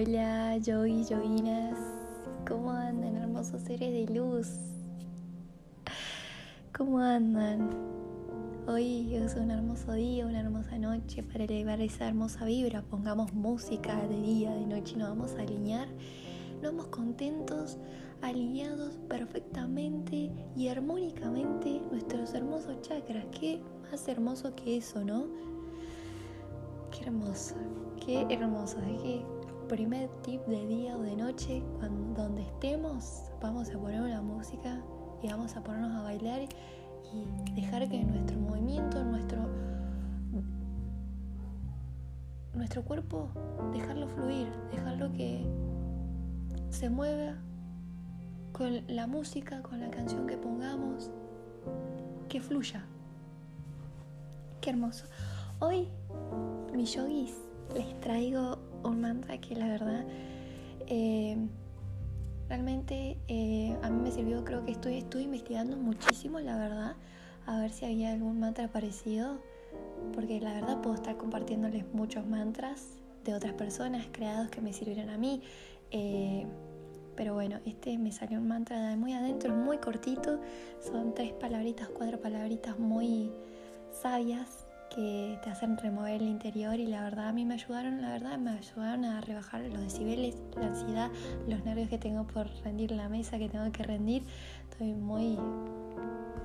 Hola, yogi, yoginas. ¿Cómo andan, hermosos seres de luz? ¿Cómo andan? Hoy es un hermoso día, una hermosa noche para elevar esa hermosa vibra. Pongamos música de día, de noche y nos vamos a alinear. Nos vamos contentos, alineados perfectamente y armónicamente nuestros hermosos chakras. Qué más hermoso que eso, ¿no? Qué hermoso, qué hermoso. Es que primer tip de día o de noche, cuando, donde estemos, vamos a poner una música y vamos a ponernos a bailar y dejar que nuestro movimiento, nuestro, nuestro cuerpo, dejarlo fluir, dejarlo que se mueva con la música, con la canción que pongamos, que fluya. Qué hermoso. Hoy, mis yogis, les traigo un mantra que la verdad eh, realmente eh, a mí me sirvió, creo que estoy, estoy investigando muchísimo, la verdad, a ver si había algún mantra parecido, porque la verdad puedo estar compartiéndoles muchos mantras de otras personas creados que me sirvieron a mí. Eh, pero bueno, este me salió un mantra muy adentro, muy cortito, son tres palabritas, cuatro palabritas muy sabias que te hacen remover el interior y la verdad a mí me ayudaron, la verdad me ayudaron a rebajar los decibeles, la ansiedad, los nervios que tengo por rendir la mesa que tengo que rendir. Estoy muy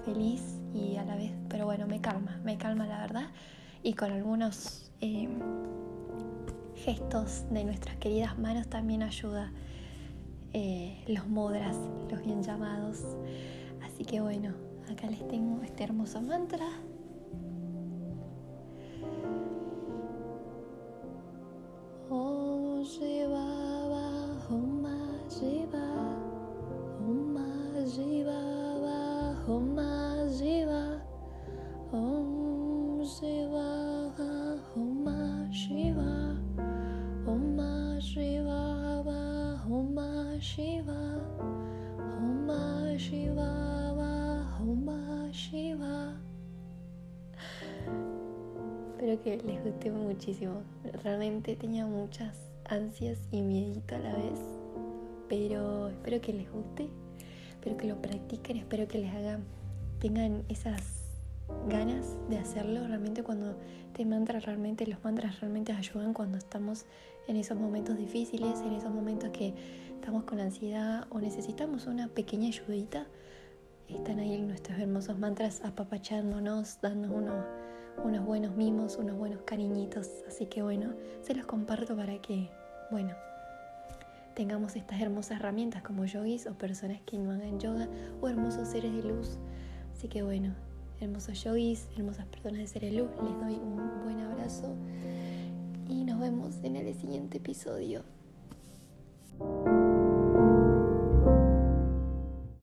feliz y a la vez, pero bueno, me calma, me calma la verdad y con algunos eh, gestos de nuestras queridas manos también ayuda eh, los mudras, los bien llamados. Así que bueno, acá les tengo este hermoso mantra Espero que les guste muchísimo. Realmente tenía muchas ansias y miedito a la vez, pero espero que les guste, espero que lo practiquen, espero que les hagan, tengan esas ganas de hacerlo. Realmente cuando te mantras, realmente los mantras realmente ayudan cuando estamos en esos momentos difíciles, en esos momentos que estamos con ansiedad o necesitamos una pequeña ayudita. Están ahí nuestros hermosos mantras apapachándonos, dándonos unos unos buenos mimos, unos buenos cariñitos. Así que bueno, se los comparto para que, bueno, tengamos estas hermosas herramientas como yogis o personas que no hagan yoga o hermosos seres de luz. Así que bueno, hermosos yogis, hermosas personas de seres de luz, les doy un buen abrazo y nos vemos en el siguiente episodio.